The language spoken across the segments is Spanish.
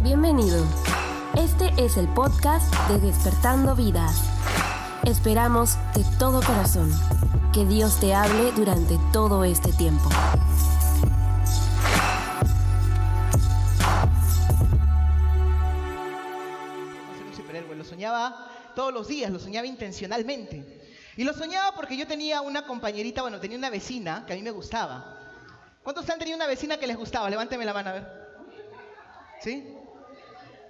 Bienvenido. Este es el podcast de Despertando Vidas. Esperamos de todo corazón que Dios te hable durante todo este tiempo. un superhéroe. Lo soñaba todos los días, lo soñaba intencionalmente. Y lo soñaba porque yo tenía una compañerita, bueno, tenía una vecina que a mí me gustaba. ¿Cuántos han tenido una vecina que les gustaba? Levánteme la mano a ver. ¿Sí?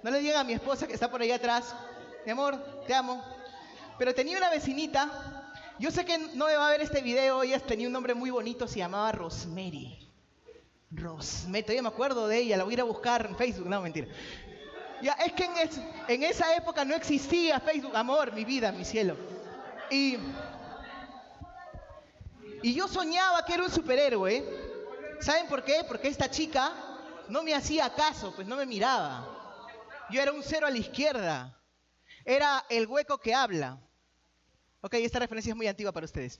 No le digan a mi esposa que está por ahí atrás. Mi amor, te amo. Pero tenía una vecinita. Yo sé que no me va a ver este video. Ella tenía un nombre muy bonito. Se llamaba Rosemary. Rosemary. Todavía me acuerdo de ella. La voy a ir a buscar en Facebook. No, mentira. Ya, es que en, en esa época no existía Facebook. Amor, mi vida, mi cielo. Y, y yo soñaba que era un superhéroe. ¿Saben por qué? Porque esta chica no me hacía caso, pues no me miraba. Yo era un cero a la izquierda. Era el hueco que habla. Ok, esta referencia es muy antigua para ustedes.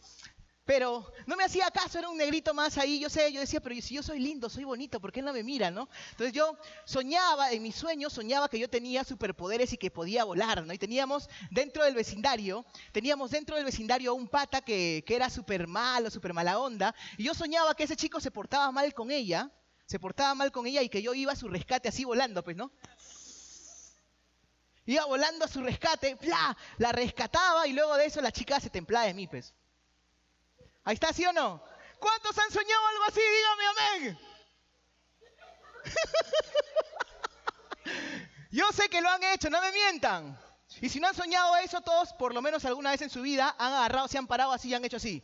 Pero no me hacía caso, era un negrito más ahí. Yo sé, yo decía, pero si yo soy lindo, soy bonito, ¿por qué no me mira, no? Entonces yo soñaba, en mis sueños soñaba que yo tenía superpoderes y que podía volar, ¿no? Y teníamos dentro del vecindario, teníamos dentro del vecindario un pata que, que era súper malo, súper mala onda. Y yo soñaba que ese chico se portaba mal con ella, se portaba mal con ella y que yo iba a su rescate así volando, pues, ¿no? Iba volando a su rescate, ¡pla! la rescataba y luego de eso la chica se templaba de mí, pues. Ahí está, ¿sí o no? ¿Cuántos han soñado algo así? Dígame amén. Yo sé que lo han hecho, no me mientan. Y si no han soñado eso, todos, por lo menos alguna vez en su vida, han agarrado, se han parado así y han hecho así.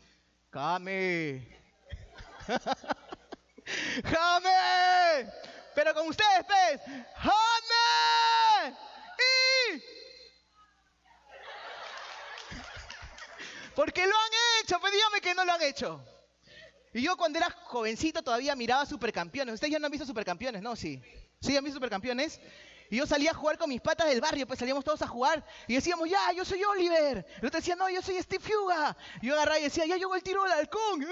¡Jame! ¡Jame! Pero con ustedes, pues. ¡Jame! ¡Y! Porque lo han hecho, pues dígame que no lo han hecho. Y yo cuando era jovencito todavía miraba Supercampeones. Ustedes ya no han visto Supercampeones, ¿no? Sí. ¿Sí han visto Supercampeones? Y yo salía a jugar con mis patas del barrio, pues salíamos todos a jugar. Y decíamos, ya, yo soy Oliver. El otro decía, no, yo soy Steve Fuga. Y yo agarraba y decía, ya llegó el tiro del halcón.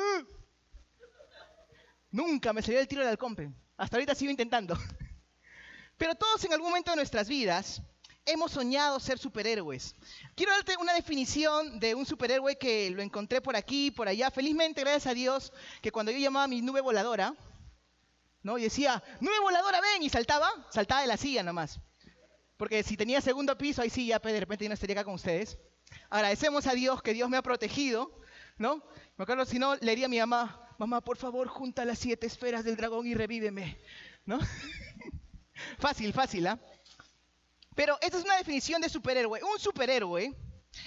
Eh". Nunca me salió el tiro del pe. Hasta ahorita sigo intentando. Pero todos en algún momento de nuestras vidas hemos soñado ser superhéroes. Quiero darte una definición de un superhéroe que lo encontré por aquí, por allá. Felizmente, gracias a Dios, que cuando yo llamaba a mi nube voladora, ¿no? Y decía, nube voladora, ven, y saltaba, saltaba de la silla nomás. Porque si tenía segundo piso, ahí sí, ya pues, de repente yo no estaría acá con ustedes. Agradecemos a Dios que Dios me ha protegido, ¿no? Me acuerdo, si no, le diría a mi mamá, mamá, por favor, junta las siete esferas del dragón y revíveme, ¿no? fácil, fácil, ¿ah? Pero esta es una definición de superhéroe. Un superhéroe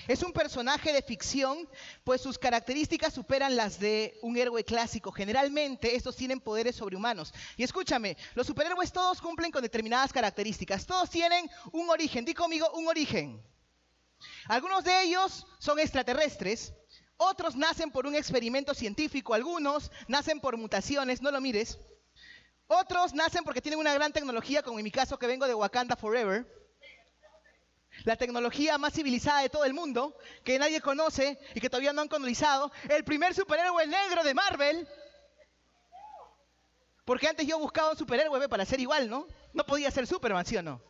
es un personaje de ficción, pues sus características superan las de un héroe clásico. Generalmente estos tienen poderes sobrehumanos. Y escúchame, los superhéroes todos cumplen con determinadas características. Todos tienen un origen. Di conmigo, un origen. Algunos de ellos son extraterrestres, otros nacen por un experimento científico, algunos nacen por mutaciones, no lo mires. Otros nacen porque tienen una gran tecnología, como en mi caso que vengo de Wakanda Forever. La tecnología más civilizada de todo el mundo, que nadie conoce y que todavía no han colonizado. El primer superhéroe negro de Marvel. Porque antes yo buscaba un superhéroe para ser igual, ¿no? No podía ser Superman, ¿sí o no?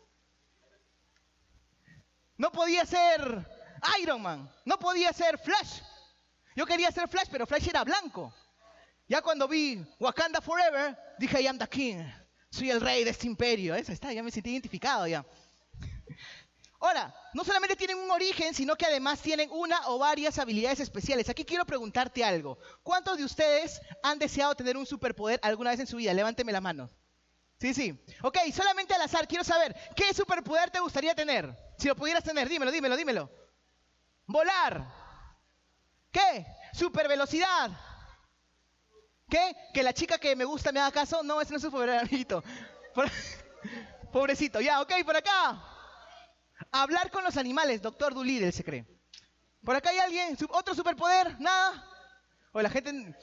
No podía ser Iron Man. No podía ser Flash. Yo quería ser Flash, pero Flash era blanco. Ya cuando vi Wakanda Forever, dije, I am the king. Soy el rey de este imperio. Eso está, ya me sentí identificado ya. Ahora, no solamente tienen un origen, sino que además tienen una o varias habilidades especiales. Aquí quiero preguntarte algo. ¿Cuántos de ustedes han deseado tener un superpoder alguna vez en su vida? Levánteme la mano. Sí, sí. Ok, solamente al azar, quiero saber, ¿qué superpoder te gustaría tener? Si lo pudieras tener, dímelo, dímelo, dímelo. Volar. ¿Qué? Supervelocidad. ¿Qué? Que la chica que me gusta me haga caso. No, ese no es superpoder, amiguito. Pobrecito. Ya, ok, por acá. Hablar con los animales, doctor Doolittle se cree. ¿Por acá hay alguien? ¿Su- ¿Otro superpoder? ¿Nada? O la gente...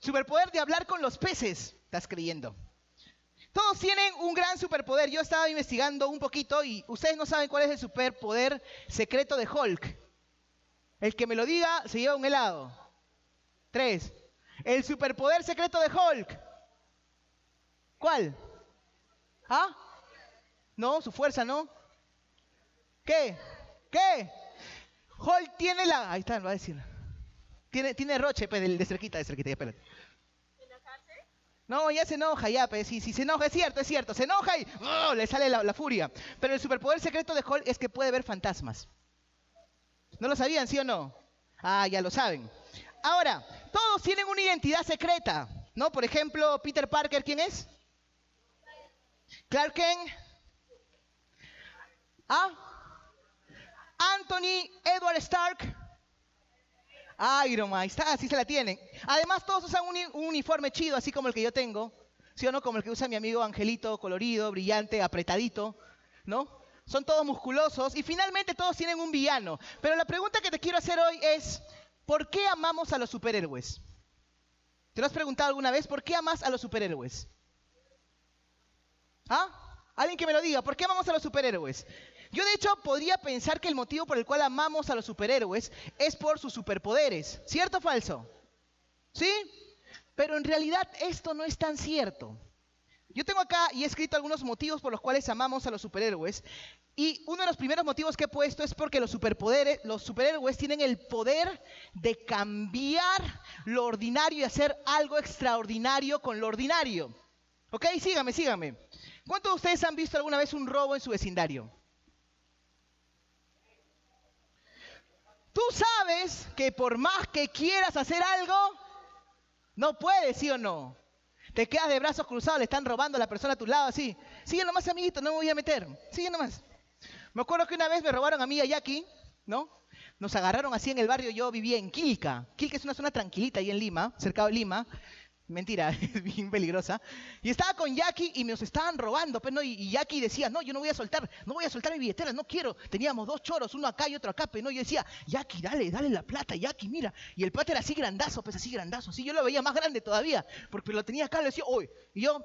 Superpoder de hablar con los peces. Estás creyendo. Todos tienen un gran superpoder. Yo estaba investigando un poquito y ustedes no saben cuál es el superpoder secreto de Hulk. El que me lo diga se lleva un helado. Tres. El superpoder secreto de Hulk. ¿Cuál? ¿Ah? No, su fuerza no. ¿Qué? ¿Qué? Hulk tiene la... Ahí está, lo va a decir. Tiene, tiene roche, pues, de, de cerquita, de cerquita, ya, espérate. No, ya se enoja, ya, pues, si, si se enoja, es cierto, es cierto, se enoja y ¡oh! le sale la, la furia. Pero el superpoder secreto de Hulk es que puede ver fantasmas. ¿No lo sabían, sí o no? Ah, ya lo saben. Ahora, todos tienen una identidad secreta, ¿no? Por ejemplo, Peter Parker, ¿quién es? Clark Kent. ¿Ah? Anthony Edward Stark. Iron Man, está, así se la tienen. Además, todos usan un, un uniforme chido, así como el que yo tengo. ¿Sí o no? Como el que usa mi amigo Angelito, colorido, brillante, apretadito, ¿no? Son todos musculosos y finalmente todos tienen un villano. Pero la pregunta que te quiero hacer hoy es, ¿por qué amamos a los superhéroes? ¿Te lo has preguntado alguna vez? ¿Por qué amas a los superhéroes? ¿Ah? Alguien que me lo diga, ¿por qué amamos a los superhéroes? Yo de hecho podría pensar que el motivo por el cual amamos a los superhéroes es por sus superpoderes. ¿Cierto o falso? ¿Sí? Pero en realidad esto no es tan cierto. Yo tengo acá y he escrito algunos motivos por los cuales amamos a los superhéroes. Y uno de los primeros motivos que he puesto es porque los superpoderes, los superhéroes tienen el poder de cambiar lo ordinario y hacer algo extraordinario con lo ordinario. ¿Ok? Sígame, sígame. ¿Cuántos de ustedes han visto alguna vez un robo en su vecindario? Tú sabes que por más que quieras hacer algo, no puedes, ¿sí o no? Te quedas de brazos cruzados, le están robando a la persona a tu lado así. Sigue nomás, amiguito, no me voy a meter. Sigue nomás. Me acuerdo que una vez me robaron a mí y a Jackie, ¿no? Nos agarraron así en el barrio, yo vivía en Quilca. Quilca es una zona tranquilita ahí en Lima, cerca de Lima. Mentira, es bien peligrosa. Y estaba con Jackie y nos estaban robando, pues, ¿no? Y, Jackie decía, no, yo no voy a soltar, no voy a soltar mi billetera, no quiero. Teníamos dos choros, uno acá y otro acá, pues, ¿no? Yo decía, Jackie, dale, dale la plata, Jackie, mira. Y el pata era así grandazo, pues así grandazo, así yo lo veía más grande todavía, porque lo tenía acá, le decía, hoy. Y yo,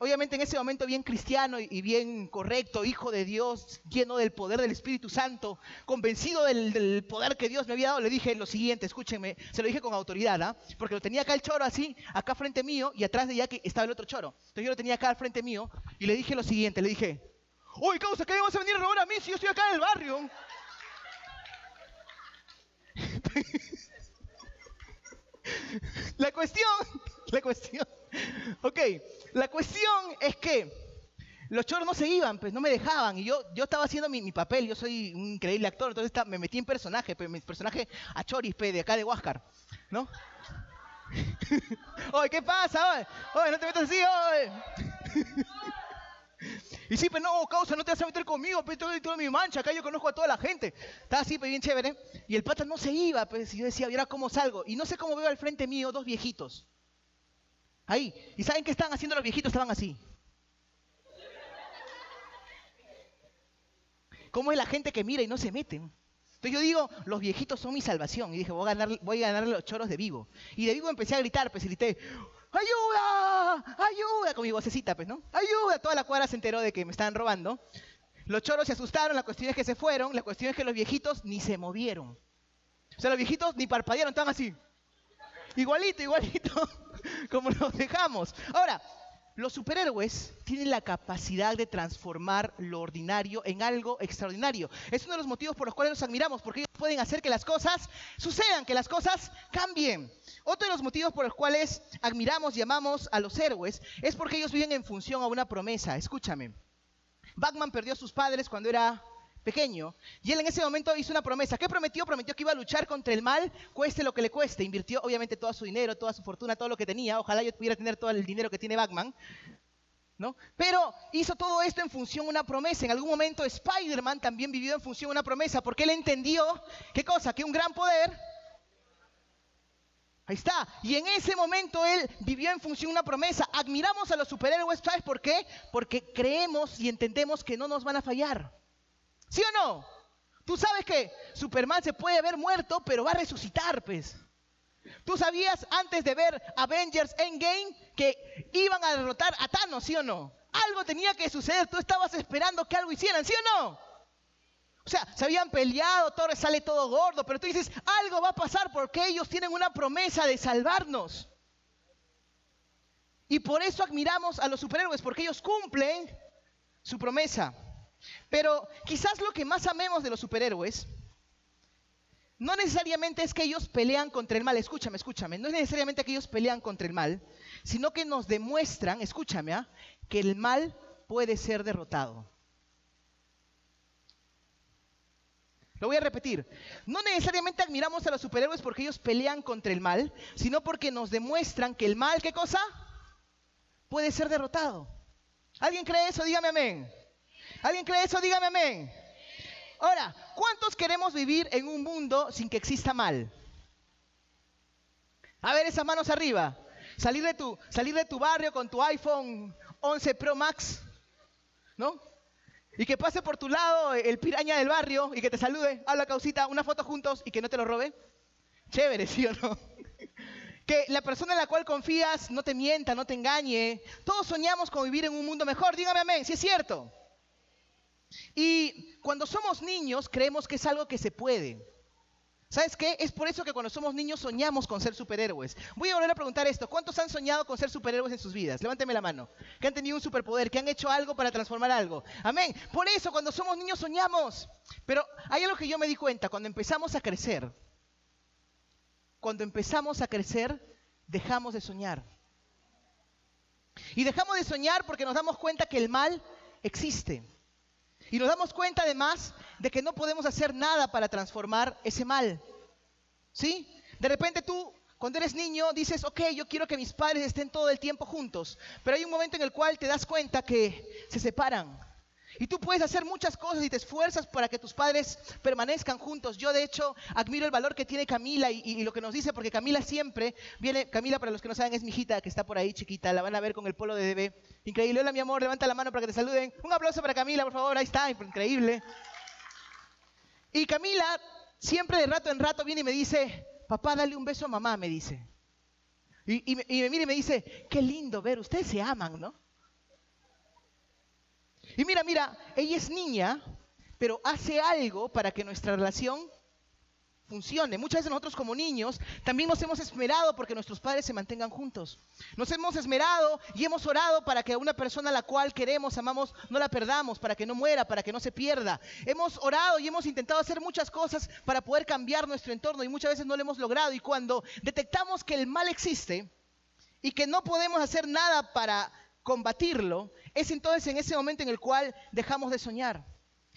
obviamente en ese momento bien cristiano y- bien correcto, hijo de Dios, lleno del poder del Espíritu Santo, convencido del, poder que Dios me había dado, le dije lo siguiente, escúchenme, se lo dije con autoridad, ¿ah? Porque lo tenía acá el choro así, acá frente mío, y atrás de Jackie estaba el otro choro. Entonces yo lo tenía acá al frente mío, y le dije lo siguiente, le dije, Uy, causa, ¿qué me vas a venir a robar a mí si yo estoy acá en el barrio? La cuestión, la cuestión, ok, la cuestión es que los choros no se iban, pues no me dejaban y yo, yo estaba haciendo mi, papel, yo soy un increíble actor, entonces me metí en personaje, pues mi personaje a Choris, pe, de acá de Huáscar, ¿no? Oye, ¿qué pasa? Oye, no te metas así, oye. Y sí, pero no, causa, no te vas a meter conmigo, pues todo, todo mi mancha, acá yo conozco a toda la gente. Estaba así, pues bien chévere. Y el pata no se iba, pues y yo decía, ¿y ahora cómo salgo? Y no sé cómo veo al frente mío dos viejitos. Ahí. ¿Y saben qué estaban haciendo los viejitos? Estaban así. ¿Cómo es la gente que mira y no se mete? Entonces yo digo, los viejitos son mi salvación. Y dije, voy a ganar, voy a ganar los choros de vivo. Y de vivo empecé a gritar, pues y grité, ¡ayuda! ¡ayuda! Con mi vocecita, pues, ¿no? ¡ayuda! Toda la cuadra se enteró de que me estaban robando. Los choros se asustaron, la cuestión es que se fueron, la cuestión es que los viejitos ni se movieron. O sea, los viejitos ni parpadearon, estaban así. Igualito, igualito, como los dejamos. Ahora, los superhéroes tienen la capacidad de transformar lo ordinario en algo extraordinario. Es uno de los motivos por los cuales los admiramos, porque ellos pueden hacer que las cosas sucedan, que las cosas cambien. Otro de los motivos por los cuales admiramos y amamos a los héroes es porque ellos viven en función a una promesa. Escúchame. Batman perdió a sus padres cuando era y él en ese momento hizo una promesa. ¿Qué prometió? Prometió que iba a luchar contra el mal, cueste lo que le cueste. Invirtió obviamente todo su dinero, toda su fortuna, todo lo que tenía. Ojalá yo pudiera tener todo el dinero que tiene Batman. ¿No? Pero hizo todo esto en función a una promesa. En algún momento Spider-Man también vivió en función a una promesa porque él entendió, ¿qué cosa? Que un gran poder Ahí está. Y en ese momento él vivió en función de una promesa. Admiramos a los superhéroes, ¿sabes por qué? Porque creemos y entendemos que no nos van a fallar. ¿Sí o no? Tú sabes que Superman se puede haber muerto, pero va a resucitar, pues. ¿Tú sabías antes de ver Avengers Endgame que iban a derrotar a Thanos, sí o no? Algo tenía que suceder, tú estabas esperando que algo hicieran, ¿sí o no? O sea, se habían peleado, Torres sale todo gordo, pero tú dices, algo va a pasar porque ellos tienen una promesa de salvarnos. Y por eso admiramos a los superhéroes, porque ellos cumplen su promesa. Pero quizás lo que más amemos de los superhéroes no necesariamente es que ellos pelean contra el mal, escúchame, escúchame, no es necesariamente que ellos pelean contra el mal, sino que nos demuestran, escúchame, ¿ah? que el mal puede ser derrotado. Lo voy a repetir. No necesariamente admiramos a los superhéroes porque ellos pelean contra el mal, sino porque nos demuestran que el mal, ¿qué cosa? Puede ser derrotado. ¿Alguien cree eso? Dígame amén. ¿Alguien cree eso? Dígame amén. Ahora, ¿cuántos queremos vivir en un mundo sin que exista mal? A ver esas manos arriba. Salir de tu, salir de tu barrio con tu iPhone 11 Pro Max, ¿no? Y que pase por tu lado el piraña del barrio y que te salude, habla causita, una foto juntos y que no te lo robe. Chévere, ¿sí o no? que la persona en la cual confías no te mienta, no te engañe. Todos soñamos con vivir en un mundo mejor. Dígame amén, si es cierto. Y cuando somos niños creemos que es algo que se puede. ¿Sabes qué? Es por eso que cuando somos niños soñamos con ser superhéroes. Voy a volver a preguntar esto. ¿Cuántos han soñado con ser superhéroes en sus vidas? Levánteme la mano. Que han tenido un superpoder, que han hecho algo para transformar algo. Amén. Por eso cuando somos niños soñamos. Pero hay algo que yo me di cuenta. Cuando empezamos a crecer, cuando empezamos a crecer, dejamos de soñar. Y dejamos de soñar porque nos damos cuenta que el mal existe. Y nos damos cuenta además de que no podemos hacer nada para transformar ese mal. ¿Sí? De repente tú, cuando eres niño, dices, ok, yo quiero que mis padres estén todo el tiempo juntos. Pero hay un momento en el cual te das cuenta que se separan. Y tú puedes hacer muchas cosas y te esfuerzas para que tus padres permanezcan juntos. Yo de hecho admiro el valor que tiene Camila y, lo que nos dice, porque Camila siempre viene, Camila para los que no saben es mi hijita que está por ahí chiquita, la van a ver con el polo de bebé. Increíble, hola mi amor, levanta la mano para que te saluden. Un aplauso para Camila, por favor, ahí está, increíble. Y Camila siempre de rato en rato viene y me dice, papá, dale un beso a mamá, me dice. Y, y, me mira y me dice, qué lindo ver, ustedes se aman, ¿no? Y mira, mira, ella es niña, pero hace algo para que nuestra relación funcione. Muchas veces nosotros como niños también nos hemos esmerado porque nuestros padres se mantengan juntos. Nos hemos esmerado y hemos orado para que una persona a la cual queremos, amamos, no la perdamos, para que no muera, para que no se pierda. Hemos orado y hemos intentado hacer muchas cosas para poder cambiar nuestro entorno y muchas veces no lo hemos logrado. Y cuando detectamos que el mal existe y que no podemos hacer nada para combatirlo, es entonces en ese momento en el cual dejamos de soñar.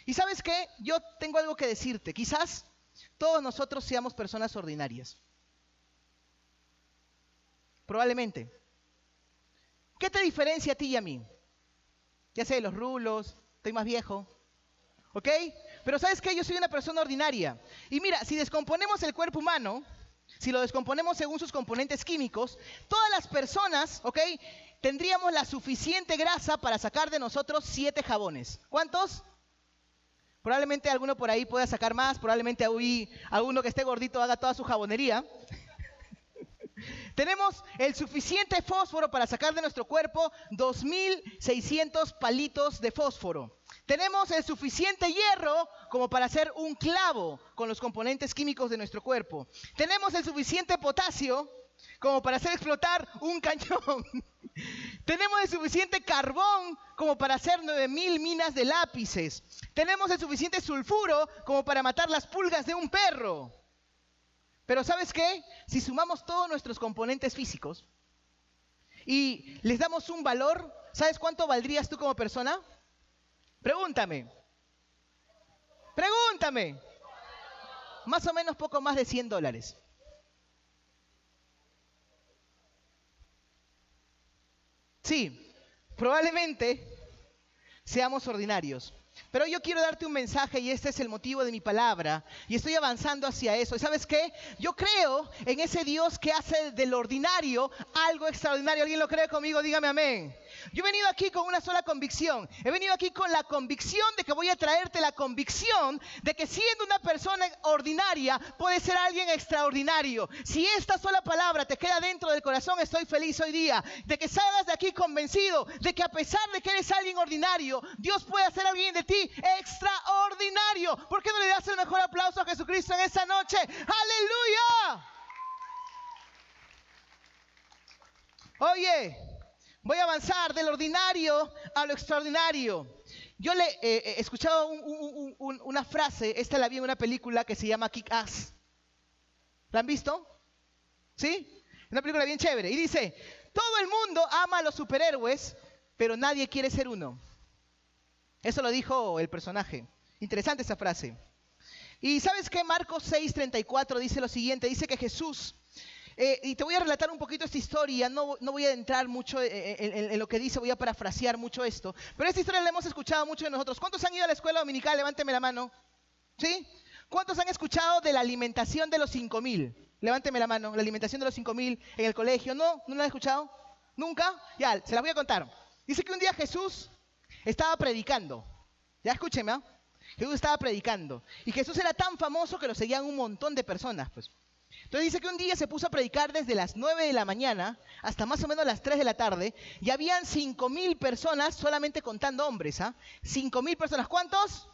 Y sabes qué, yo tengo algo que decirte. Quizás todos nosotros seamos personas ordinarias. Probablemente. ¿Qué te diferencia a ti y a mí? Ya sé, los rulos, estoy más viejo. ¿Ok? Pero sabes qué, yo soy una persona ordinaria. Y mira, si descomponemos el cuerpo humano, si lo descomponemos según sus componentes químicos, todas las personas, ¿ok? Tendríamos la suficiente grasa para sacar de nosotros siete jabones. ¿Cuántos? Probablemente alguno por ahí pueda sacar más, probablemente alguno que esté gordito haga toda su jabonería. Tenemos el suficiente fósforo para sacar de nuestro cuerpo 2.600 palitos de fósforo. Tenemos el suficiente hierro como para hacer un clavo con los componentes químicos de nuestro cuerpo. Tenemos el suficiente potasio como para hacer explotar un cañón. Tenemos el suficiente carbón como para hacer 9000 minas de lápices. Tenemos el suficiente sulfuro como para matar las pulgas de un perro. Pero ¿sabes qué? Si sumamos todos nuestros componentes físicos y les damos un valor, ¿sabes cuánto valdrías tú como persona? Pregúntame. Pregúntame. Más o menos poco más de 100 dólares. Sí, probablemente seamos ordinarios. Pero yo quiero darte un mensaje y este es el motivo de mi palabra. Y estoy avanzando hacia eso. ¿Y sabes qué? Yo creo en ese Dios que hace del ordinario algo extraordinario. ¿Alguien lo cree conmigo? Dígame amén. Yo he venido aquí con una sola convicción. He venido aquí con la convicción de que voy a traerte la convicción de que siendo una persona ordinaria puede ser alguien extraordinario. Si esta sola palabra te queda dentro del corazón, estoy feliz hoy día de que salgas de aquí convencido de que a pesar de que eres alguien ordinario, Dios puede hacer alguien de ti extraordinario. ¿Por qué no le das el mejor aplauso a Jesucristo en esa noche? Aleluya. Oye, Voy a avanzar del ordinario a lo extraordinario. Yo le eh, escuchaba una frase, esta la vi en una película que se llama Kick Ass. ¿La han visto? ¿Sí? Una película bien chévere. Y dice, todo el mundo ama a los superhéroes, pero nadie quiere ser uno. Eso lo dijo el personaje. Interesante esa frase. Y sabes qué? Marcos 6:34 dice lo siguiente, dice que Jesús, eh, y te voy a relatar un poquito esta historia, no, no voy a entrar mucho en, lo que dice, voy a parafrasear mucho esto, pero esta historia la hemos escuchado mucho de nosotros. ¿Cuántos han ido a la escuela dominical? Levánteme la mano. ¿Sí? ¿Cuántos han escuchado de la alimentación de los 5000? Levánteme la mano, la alimentación de los 5000 en el colegio. ¿No? ¿No lo han escuchado? ¿Nunca? Ya, se las voy a contar. Dice que un día Jesús estaba predicando. Ya escúcheme, ¿ah? Jesús estaba predicando. Y Jesús era tan famoso que lo seguían un montón de personas. Pues. Entonces dice que un día se puso a predicar desde las 9 de la mañana hasta más o menos las 3 de la tarde. Y habían 5 mil personas solamente contando hombres. ¿ah? 5 mil personas. ¿Cuántos?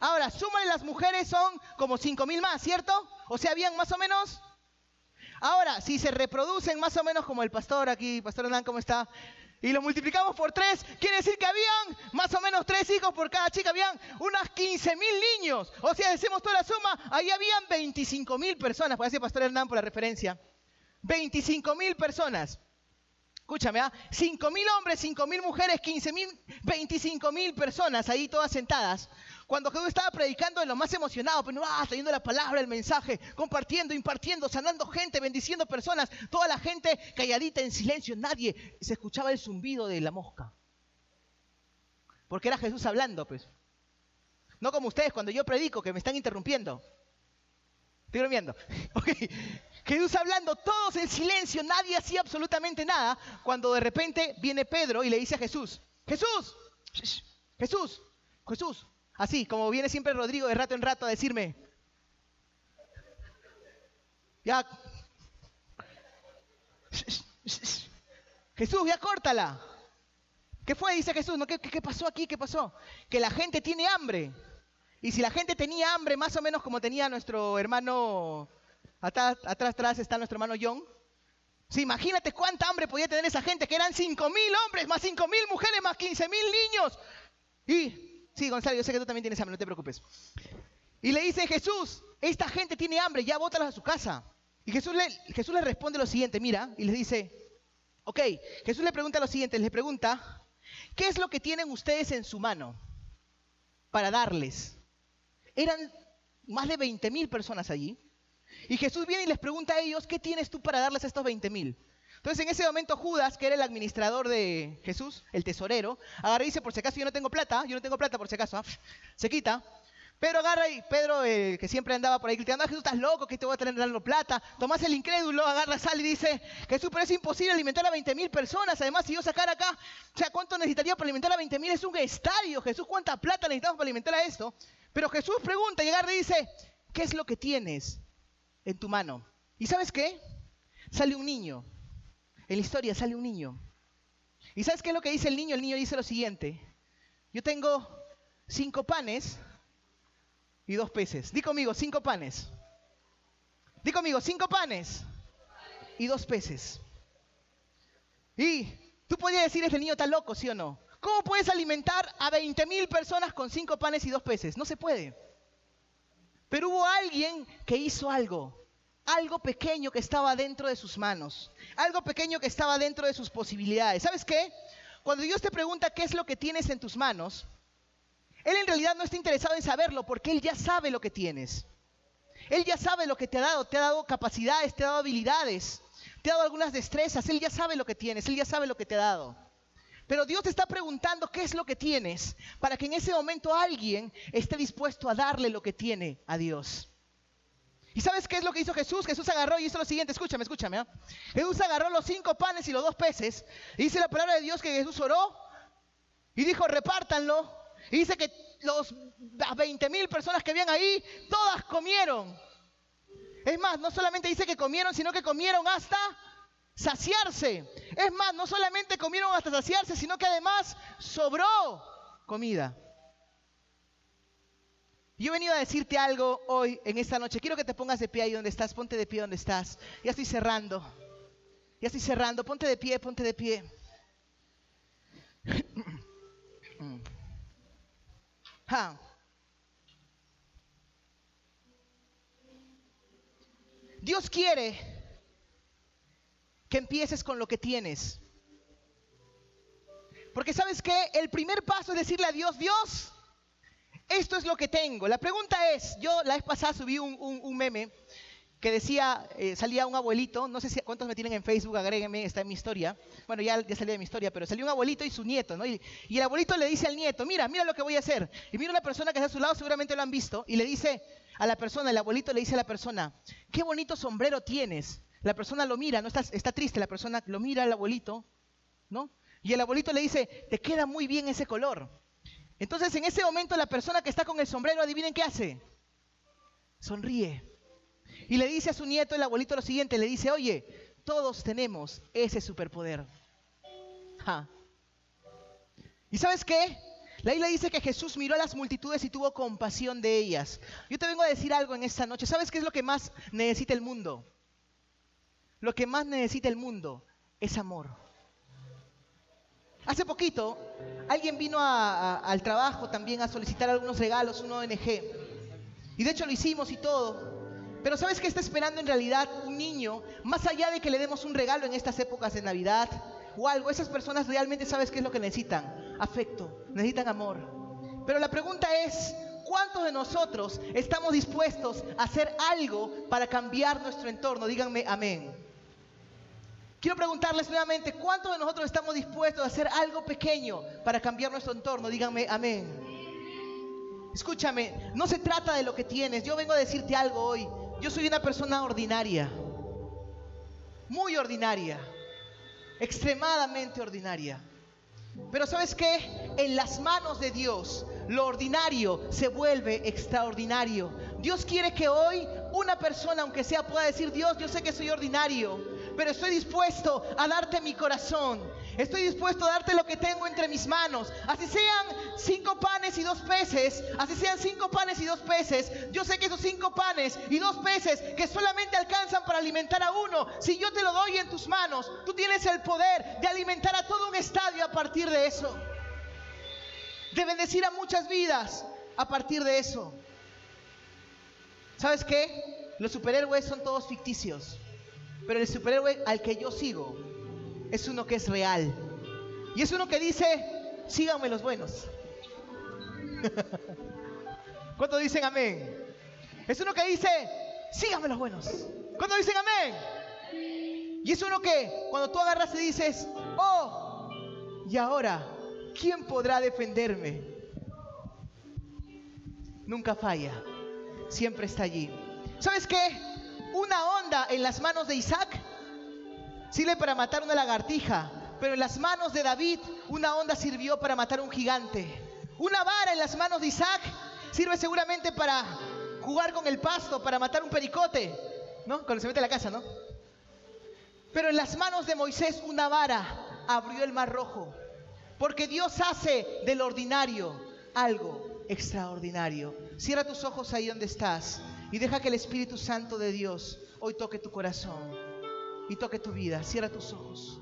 Ahora, súmale las mujeres son como 5 mil más, ¿cierto? O sea, habían más o menos... Ahora, si se reproducen más o menos como el pastor aquí, Pastor Hernán, ¿cómo está? Y lo multiplicamos por tres, quiere decir que habían más o menos tres hijos por cada chica, habían unas 15 mil niños. O sea, decimos toda la suma, ahí habían 25 mil personas, por decir Pastor Hernán por la referencia. 25 mil personas. Escúchame, ¿ah? 5 mil hombres, 5 mil mujeres, 15 mil, 25 mil personas ahí todas sentadas. Cuando Jesús estaba predicando en lo más emocionado, pero pues, ah, trayendo la palabra, el mensaje, compartiendo, impartiendo, sanando gente, bendiciendo personas, toda la gente calladita en silencio, nadie se escuchaba el zumbido de la mosca. Porque era Jesús hablando, pues. No como ustedes cuando yo predico que me están interrumpiendo. Estoy bromeando. Jesús hablando, todos en silencio, nadie hacía absolutamente nada, cuando de repente viene Pedro y le dice a Jesús, Jesús, Jesús, Jesús, Así, como viene siempre Rodrigo de rato en rato a decirme, ya, Jesús, ya córtala. ¿Qué fue? Dice Jesús, ¿no? ¿Qué, ¿Qué, pasó aquí? ¿Qué pasó? Que la gente tiene hambre. Y si la gente tenía hambre, más o menos como tenía nuestro hermano, atrás, atrás, atrás está nuestro hermano John. Sí, imagínate cuánta hambre podía tener esa gente, que eran 5 mil hombres, más 5 mil mujeres, más 15 mil niños. Y Sí, Gonzalo, yo sé que tú también tienes hambre, no te preocupes. Y le dice Jesús, esta gente tiene hambre, ya bótalas a su casa. Y Jesús le, Jesús le responde lo siguiente, mira, y les dice, ok, Jesús le pregunta lo siguiente, les pregunta, ¿qué es lo que tienen ustedes en su mano para darles? Eran más de 20 mil personas allí. Y Jesús viene y les pregunta a ellos, ¿qué tienes tú para darles a estos 20 mil? Entonces en ese momento Judas, que era el administrador de Jesús, el tesorero, agarra y dice, por si acaso yo no tengo plata, yo no tengo plata por si acaso, ¿ah? se quita. Pedro agarra y Pedro, que siempre andaba por ahí gritando, Jesús, estás loco, que te voy a tener plata. Tomás el incrédulo, agarra, sal y dice, Jesús, pero es imposible alimentar a 20 mil personas. Además, si yo sacara acá, o sea, ¿cuánto necesitaría para alimentar a 20 mil? Es un estadio. Jesús, ¿cuánta plata necesitamos para alimentar a esto? Pero Jesús pregunta y agarra y dice, ¿qué es lo que tienes en tu mano? ¿Y sabes qué? Sale un niño en la historia sale un niño. ¿Y sabes qué es lo que dice el niño? El niño dice lo siguiente. Yo tengo cinco panes y dos peces. Di conmigo, cinco panes. Di conmigo, cinco panes y dos peces. Y tú podrías decir, este niño está loco, ¿sí o no? ¿Cómo puedes alimentar a 20 mil personas con cinco panes y dos peces? No se puede. Pero hubo alguien que hizo algo algo pequeño que estaba dentro de sus manos, algo pequeño que estaba dentro de sus posibilidades. ¿Sabes qué? Cuando Dios te pregunta qué es lo que tienes en tus manos, Él en realidad no está interesado en saberlo porque Él ya sabe lo que tienes. Él ya sabe lo que te ha dado, te ha dado capacidades, te ha dado habilidades, te ha dado algunas destrezas, Él ya sabe lo que tienes, Él ya sabe lo que te ha dado. Pero Dios te está preguntando qué es lo que tienes para que en ese momento alguien esté dispuesto a darle lo que tiene a Dios. ¿Y sabes qué es lo que hizo Jesús? Jesús agarró y hizo lo siguiente, escúchame, escúchame. ¿ah? Jesús agarró los cinco panes y los dos peces. Y dice la palabra de Dios que Jesús oró y dijo, repártanlo. Y dice que los, las 20 mil personas que habían ahí, todas comieron. Es más, no solamente dice que comieron, sino que comieron hasta saciarse. Es más, no solamente comieron hasta saciarse, sino que además sobró comida. Yo he venido a decirte algo hoy, en esta noche. Quiero que te pongas de pie ahí donde estás. Ponte de pie donde estás. Ya estoy cerrando. Ya estoy cerrando. Ponte de pie, ponte de pie. Ja. Dios quiere que empieces con lo que tienes. Porque sabes que el primer paso es decirle a Dios, Dios, esto es lo que tengo. La pregunta es, yo la vez pasada subí un, meme que decía, eh, salía un abuelito, no sé si cuántos me tienen en Facebook, agréguenme, está en mi historia. Bueno, ya, ya salí de mi historia, pero salió un abuelito y su nieto, ¿no? Y, y, el abuelito le dice al nieto, mira, mira lo que voy a hacer. Y mira una persona que está a su lado, seguramente lo han visto, y le dice a la persona, el abuelito le dice a la persona, qué bonito sombrero tienes. La persona lo mira, no está, está triste, la persona lo mira al abuelito, ¿no? Y el abuelito le dice, te queda muy bien ese color. Entonces en ese momento la persona que está con el sombrero, adivinen qué hace. Sonríe. Y le dice a su nieto, el abuelito, lo siguiente, le dice, oye, todos tenemos ese superpoder. ¿Y sabes qué? La Biblia dice que Jesús miró a las multitudes y tuvo compasión de ellas. Yo te vengo a decir algo en esta noche. ¿Sabes qué es lo que más necesita el mundo? Lo que más necesita el mundo es amor. Hace poquito, alguien vino al trabajo también a solicitar algunos regalos, un ONG. Y de hecho lo hicimos y todo. Pero ¿sabes qué está esperando en realidad un niño? Más allá de que le demos un regalo en estas épocas de Navidad o algo, esas personas realmente sabes qué es lo que necesitan. Afecto, necesitan amor. Pero la pregunta es, ¿cuántos de nosotros estamos dispuestos a hacer algo para cambiar nuestro entorno? Díganme amén. Quiero preguntarles nuevamente, ¿cuántos de nosotros estamos dispuestos a hacer algo pequeño para cambiar nuestro entorno? Díganme amén. Escúchame, no se trata de lo que tienes. Yo vengo a decirte algo hoy. Yo soy una persona ordinaria, muy ordinaria, extremadamente ordinaria. Pero sabes qué? En las manos de Dios, lo ordinario se vuelve extraordinario. Dios quiere que hoy una persona, aunque sea, pueda decir, Dios, yo sé que soy ordinario, pero estoy dispuesto a darte mi corazón. Estoy dispuesto a darte lo que tengo entre mis manos. Así sean cinco panes y dos peces. Así sean cinco panes y dos peces. Yo sé que esos cinco panes y dos peces que solamente alcanzan para alimentar a uno, si yo te lo doy en tus manos, tú tienes el poder de alimentar a todo un estadio a partir de eso. De bendecir a muchas vidas a partir de eso. ¿Sabes qué? Los superhéroes son todos ficticios. Pero el superhéroe al que yo sigo es uno que es real. Y es uno que dice, síganme los buenos. ¿Cuántos dicen amén? Es uno que dice, síganme los buenos. ¿Cuántos dicen amén? Y es uno que cuando tú agarras y dices, oh, y ahora, ¿quién podrá defenderme? Nunca falla, siempre está allí. ¿Sabes qué? Una onda en las manos de Isaac sirve para matar una lagartija, pero en las manos de David una onda sirvió para matar un gigante. Una vara en las manos de Isaac sirve seguramente para jugar con el pasto, para matar un pericote, ¿no? Cuando se mete la casa, ¿no? Pero en las manos de Moisés una vara abrió el mar rojo, porque Dios hace del ordinario algo extraordinario. Cierra tus ojos ahí donde estás. Y deja que el Espíritu Santo de Dios hoy toque tu corazón y toque tu vida. Cierra tus ojos.